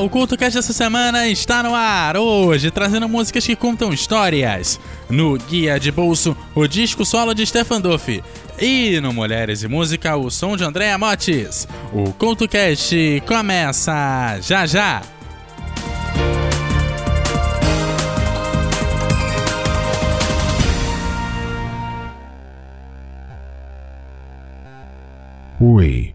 O CultoCast dessa semana está no ar, hoje trazendo músicas que contam histórias. No Guia de Bolso, o disco solo de Stefan Duff. E no Mulheres e Música, o som de Andréa Motes. O CultoCast começa já já! Oi,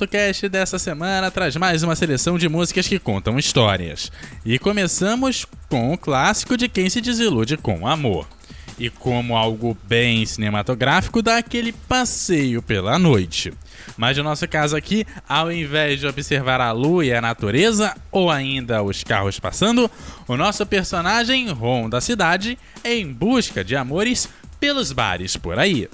O CoutoCast dessa semana traz mais uma seleção de músicas que contam histórias. E começamos com o clássico de Quem se desilude com amor. E como algo bem cinematográfico, dá aquele passeio pela noite. Mas no nosso caso aqui, ao invés de observar a lua e a natureza, ou ainda os carros passando, o nosso personagem ronda a cidade em busca de amores pelos bares por aí.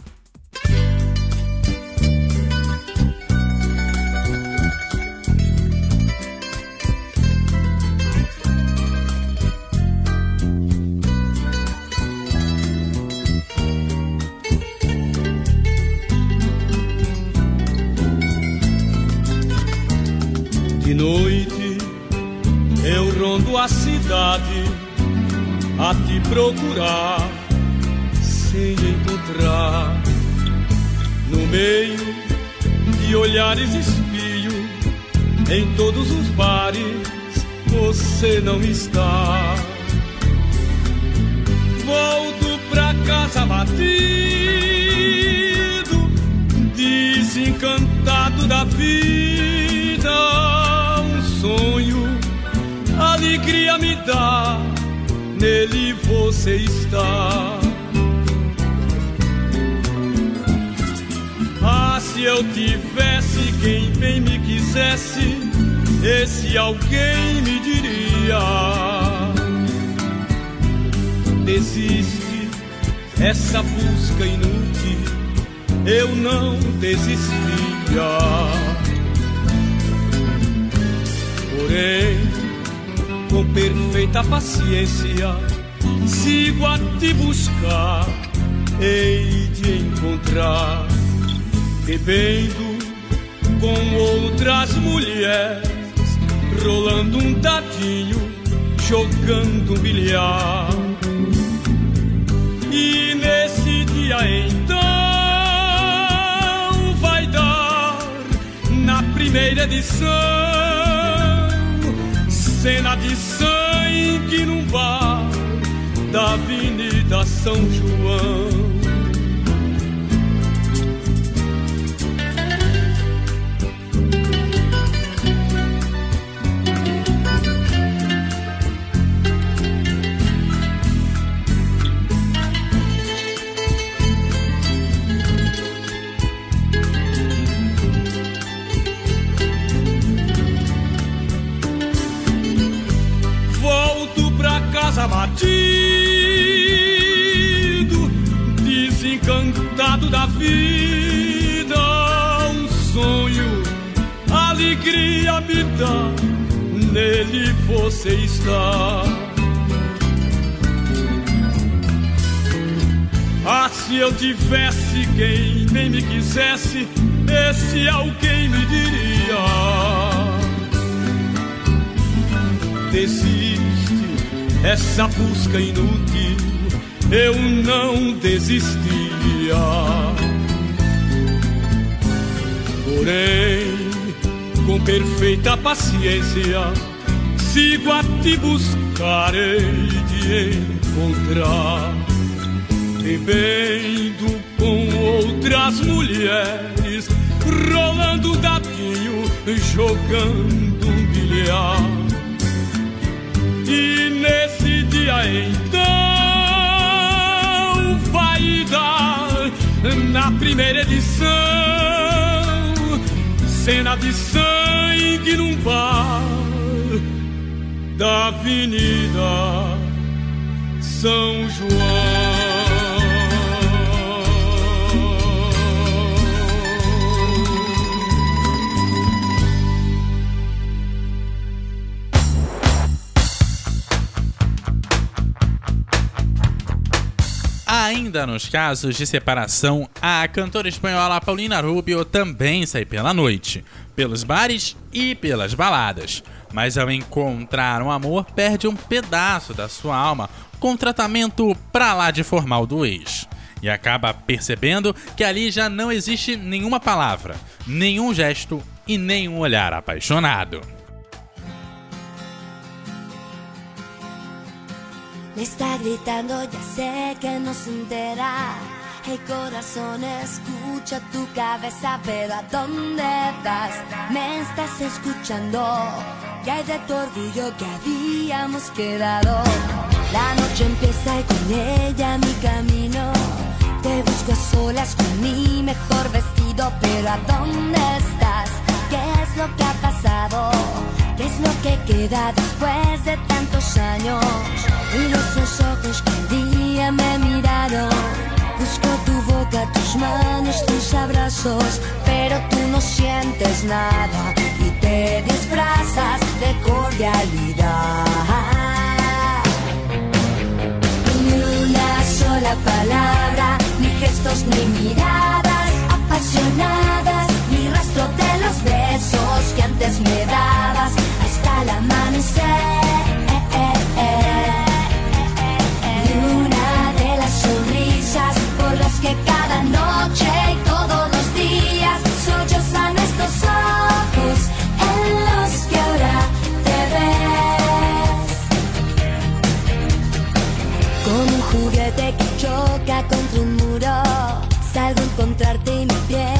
De noite eu rondo a cidade a te procurar sem encontrar. No meio de olhares espio, em todos os bares você não está. Volto pra casa batido, desencantado da vida sonho, alegria me dá, nele você está. Ah, se eu tivesse quem bem me quisesse, esse alguém me diria: Desiste, essa busca inútil, eu não desistia. Porém, com perfeita paciência, sigo a te buscar, hei de encontrar, bebendo com outras mulheres, rolando um dadinho, jogando um bilhar. E nesse dia então vai dar na primeira edição cena de sangue num bar da Avenida São João. Desencantado da vida, um sonho, alegria me dá, nele você está. Ah, se eu tivesse quem nem me quisesse, esse alguém me diria: Desiste essa busca inútil, eu não desistia. Porém, com perfeita paciência, sigo a te buscar e de encontrar. bebendo com outras mulheres, rolando gatinho, jogando um bilhar. E nesse dia então vai dar na primeira edição cena de sangue num bar da Avenida São João. Ainda nos casos de separação, a cantora espanhola Paulina Rubio também sai pela noite, pelos bares e pelas baladas. Mas ao encontrar um amor, perde um pedaço da sua alma com tratamento pra lá de formal do ex. E acaba percebendo que ali já não existe nenhuma palavra, nenhum gesto e nenhum olhar apaixonado. Me está gritando, ya sé que no se entera. El corazón escucha tu cabeza, pero ¿a dónde vas? Me estás escuchando. Que hay de tu orgullo que habíamos quedado. La noche empieza y con ella mi camino. Te busco a solas con mi mejor vestido, pero ¿a dónde estás? ¿Qué es lo que ha pasado? ¿Qué es lo que queda después de tantos años? Y los ojos que un día me miraron. Busco tu boca, tus manos, tus abrazos, pero tú no sientes nada y te disfrazas de cordialidad. Ni una sola palabra, ni gestos, ni miradas apasionadas, rastro de los besos que antes me dabas hasta el amanecer. Ni una de las sonrisas por las que cada noche y todos los días sollozan estos ojos en los que ahora te ves. Como un juguete que choca contra un muro. Salgo a encontrarte y me pierdo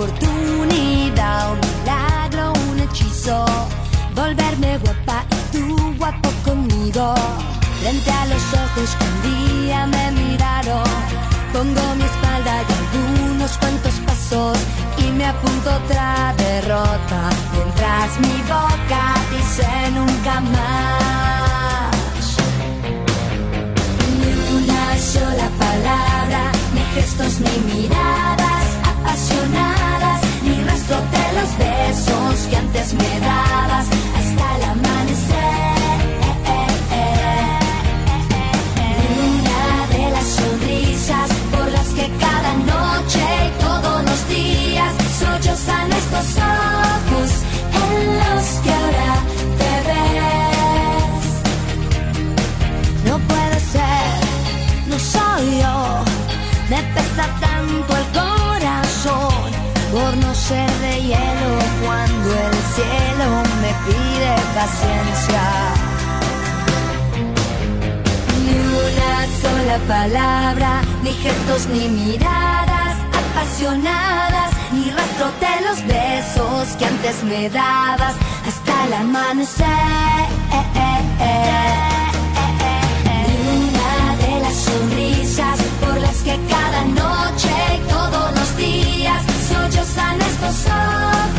oportunidad, un milagro, un hechizo. Volverme guapa y tú guapo conmigo. Frente a los ojos que un día me miraron. Pongo mi espalda y algunos cuantos pasos y me apunto otra derrota. Mientras mi boca dice nunca más. Ni una sola palabra, ni gestos ni miradas apasionadas, ni rastro de los besos que antes me dabas hasta el amanecer. Ni una de las sonrisas por las que cada noche y todos los días sollozan estos ojos en los que ser de hielo cuando el cielo me pide paciencia. Ni una sola palabra, ni gestos ni miradas apasionadas, ni rastro de los besos que antes me dabas hasta el amanecer. passar.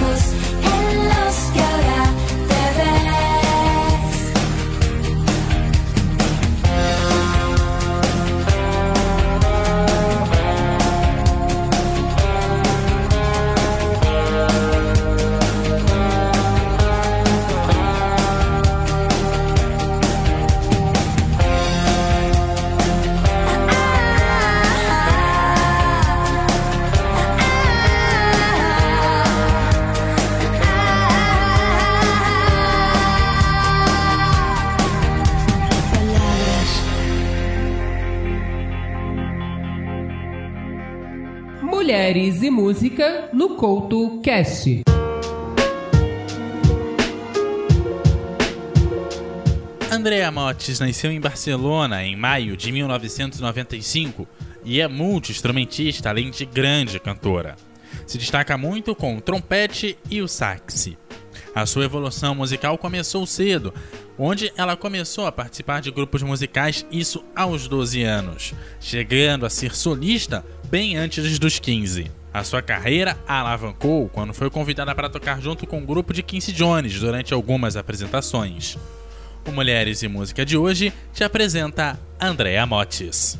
Mulheres e Música no Couto Cast. Andrea Motes nasceu em Barcelona em maio de 1995 e é multi-instrumentista, além de grande cantora. Se destaca muito com o trompete e o sax. A sua evolução musical começou cedo, onde ela começou a participar de grupos musicais, isso aos 12 anos, chegando a ser solista bem antes dos 15. A sua carreira alavancou quando foi convidada para tocar junto com o um grupo de Quincy Jones durante algumas apresentações. O Mulheres e Música de hoje te apresenta Andrea Motes.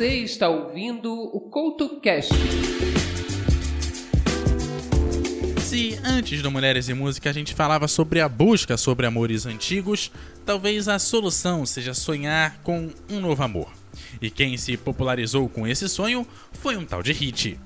Você está ouvindo o CoutoCast. Se antes do Mulheres e Música a gente falava sobre a busca sobre amores antigos, talvez a solução seja sonhar com um novo amor. E quem se popularizou com esse sonho foi um tal de Hit.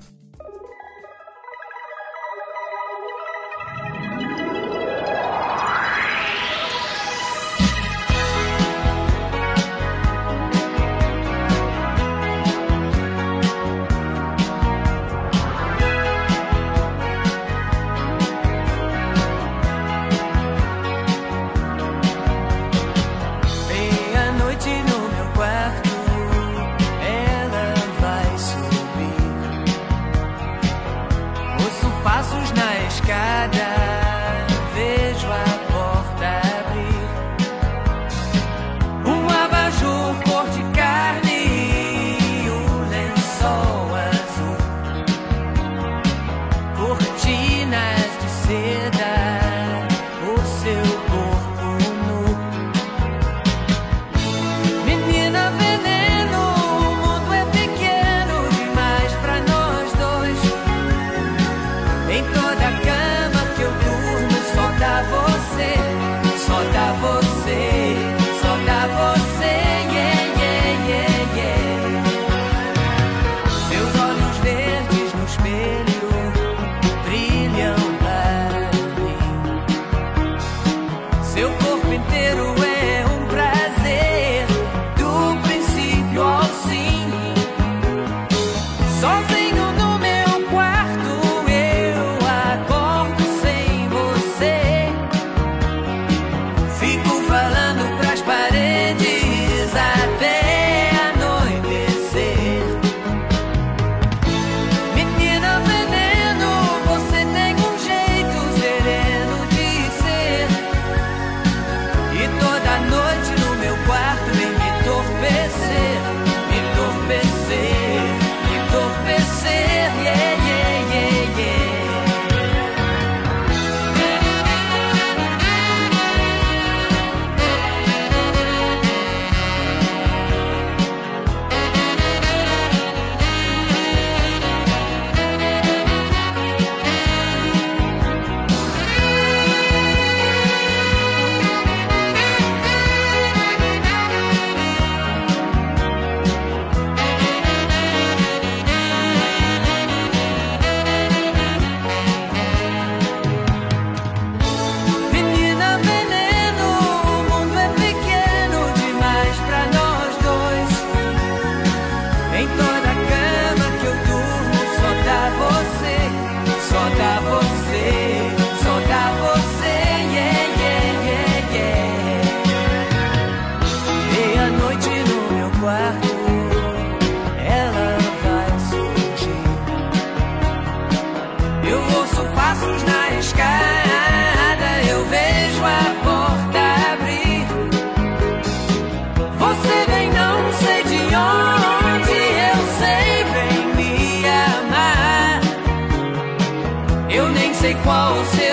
Whoa.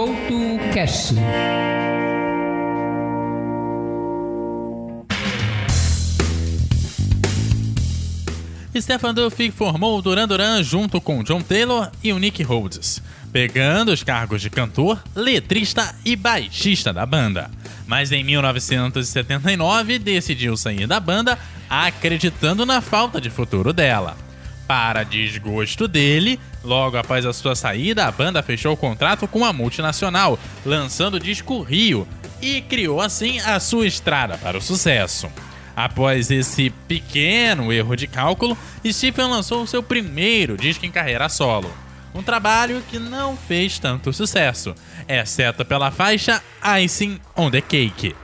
No Couto Cash. Stefan Duffy formou o Duran Duran junto com John Taylor e o Nick Rhodes, pegando os cargos de cantor, letrista e baixista da banda. Mas em 1979 decidiu sair da banda, acreditando na falta de futuro dela. Para desgosto dele, logo após a sua saída, a banda fechou o contrato com a multinacional, lançando o disco Rio, e criou assim a sua estrada para o sucesso. Após esse pequeno erro de cálculo, Stephen lançou o seu primeiro disco em carreira solo. Um trabalho que não fez tanto sucesso, exceto pela faixa Icing on the Cake.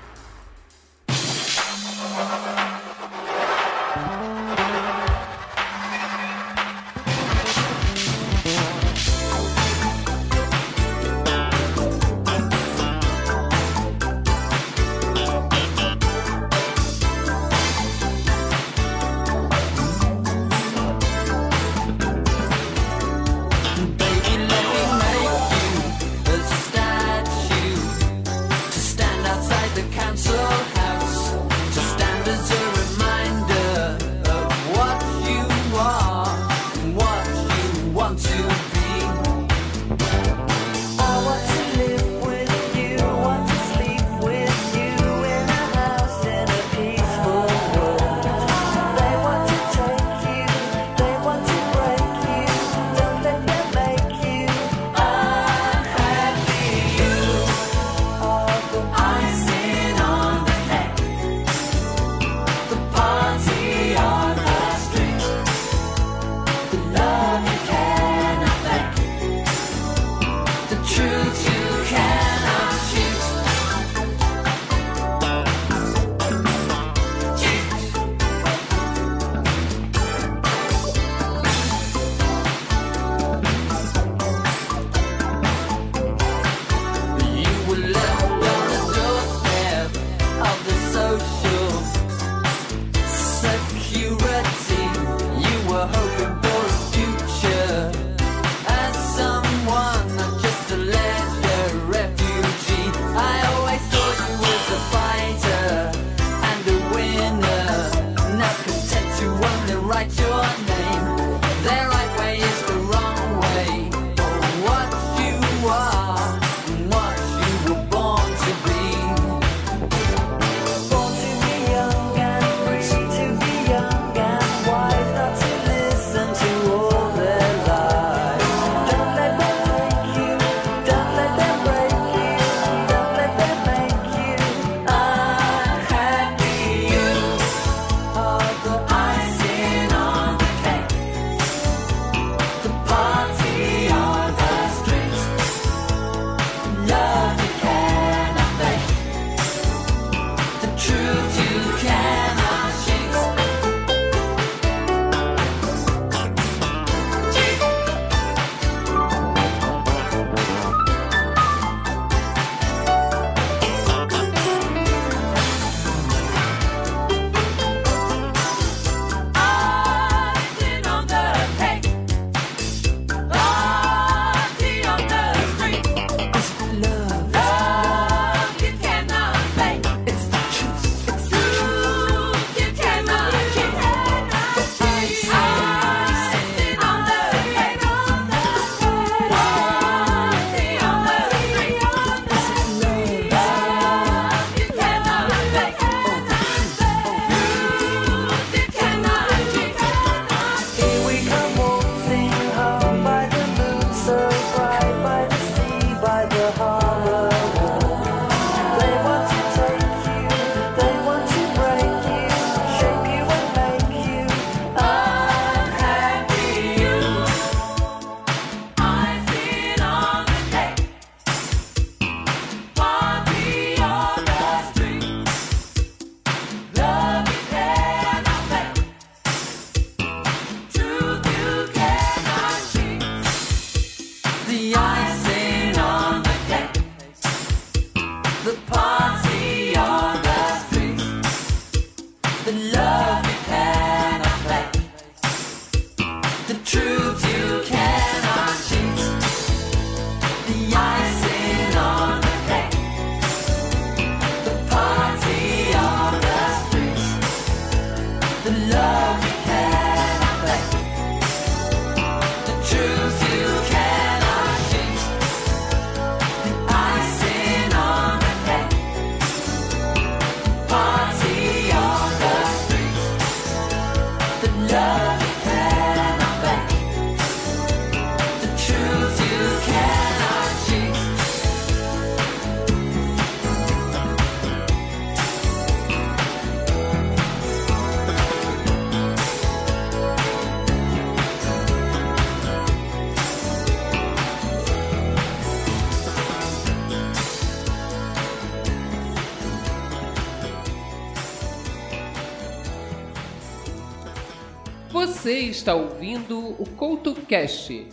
Está ouvindo o CoutoCast.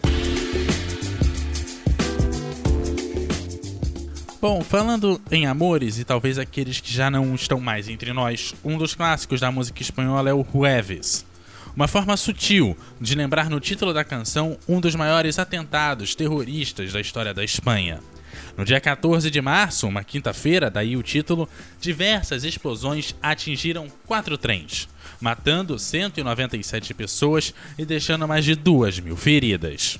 Bom, falando em amores e talvez aqueles que já não estão mais entre nós, um dos clássicos da música espanhola é o Jueves. Uma forma sutil de lembrar no título da canção um dos maiores atentados terroristas da história da Espanha. No dia 14 de março, uma quinta-feira, daí o título, diversas explosões atingiram quatro trens, matando 197 pessoas e deixando mais de 2 mil feridas.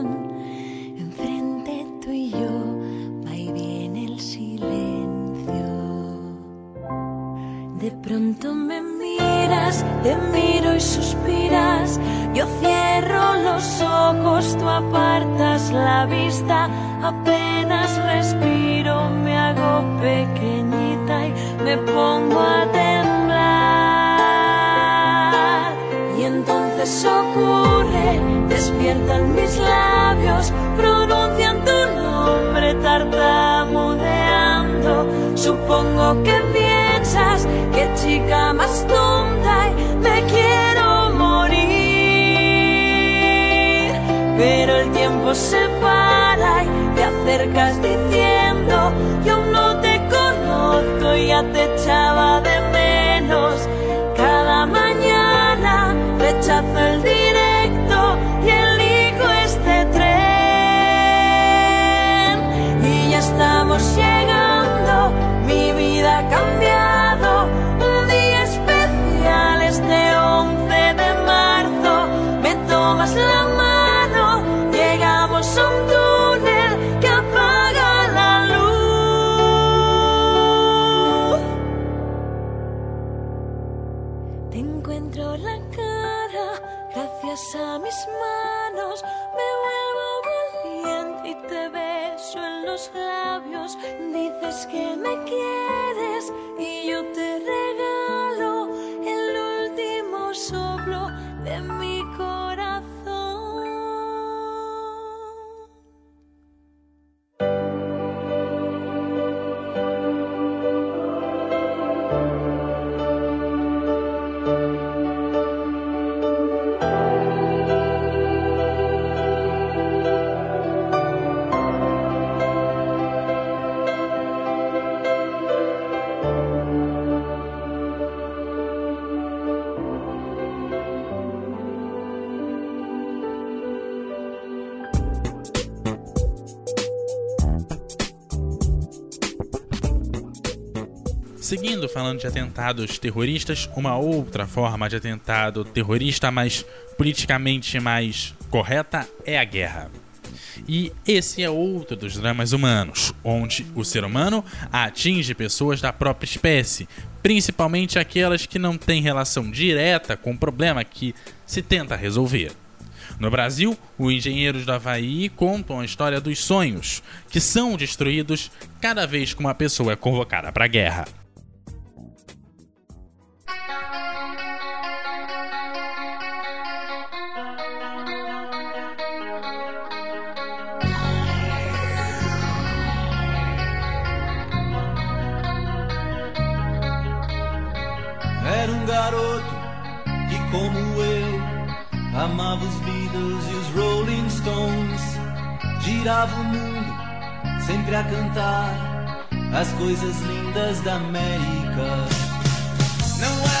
Entonces ocurre, despiertan mis labios, pronuncian tu nombre tartamudeando. Supongo que piensas que chica más tonta y me quiero morir. Pero el tiempo se para y te acercas diciendo, yo no te conozco, ya te echaba los labios. Dices que me quieres y yo te falando de atentados terroristas, uma outra forma de atentado terrorista, mas politicamente mais correta, é a guerra. E esse é outro dos dramas humanos, onde o ser humano atinge pessoas da própria espécie, principalmente aquelas que não têm relação direta com o problema que se tenta resolver. No Brasil, os engenheiros do Havaí contam a história dos sonhos, que são destruídos cada vez que uma pessoa é convocada para a guerra. Girava o mundo, sempre a cantar as coisas lindas da América. Não era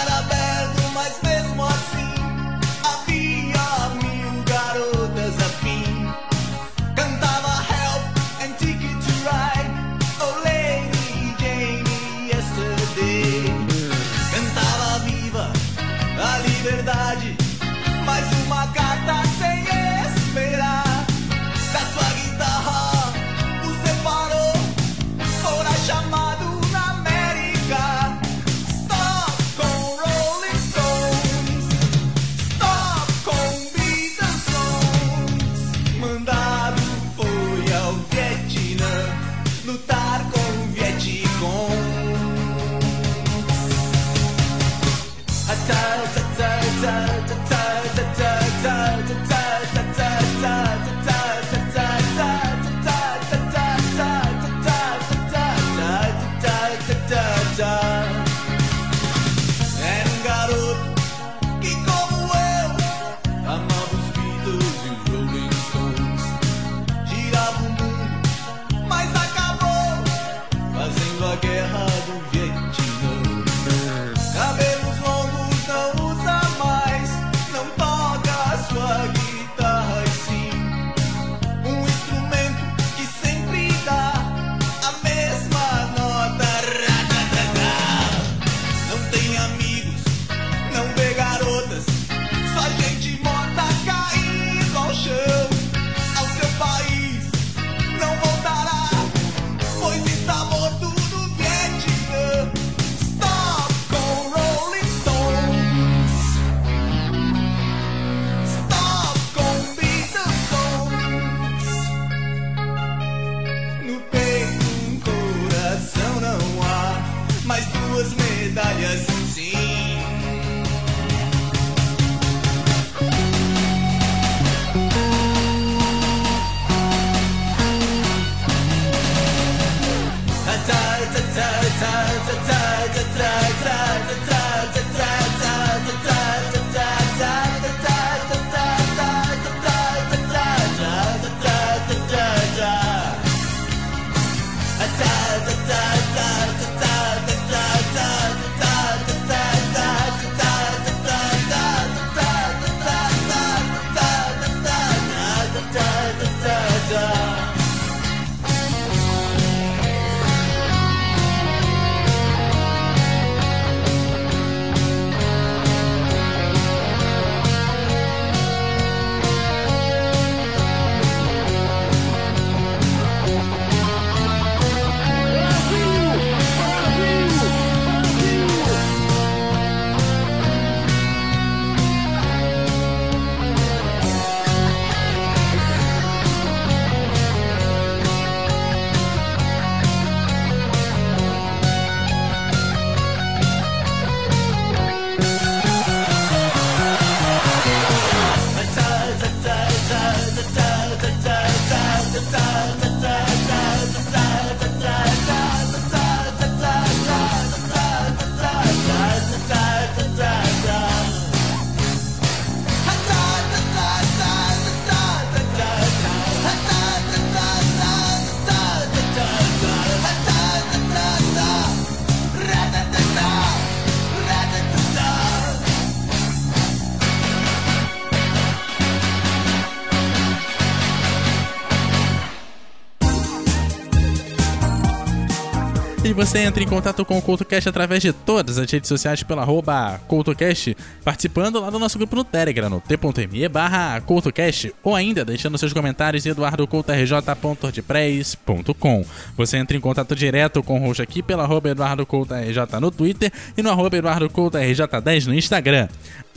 você entra em contato com o CoutoCast através de todas as redes sociais pela arroba CoutoCast, participando lá do nosso grupo no Telegram, no t.me barra CoutoCast, ou ainda deixando seus comentários em eduardocoutorj.wordpress.com. Você entra em contato direto com o host aqui pela arroba EduardoCoutoRJ no Twitter e no arroba EduardoCoutoRJ10 no Instagram.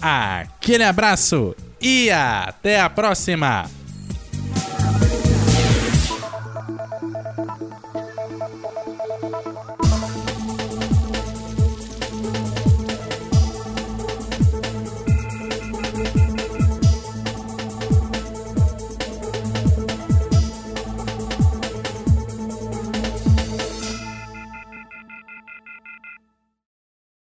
Aquele abraço e até a próxima!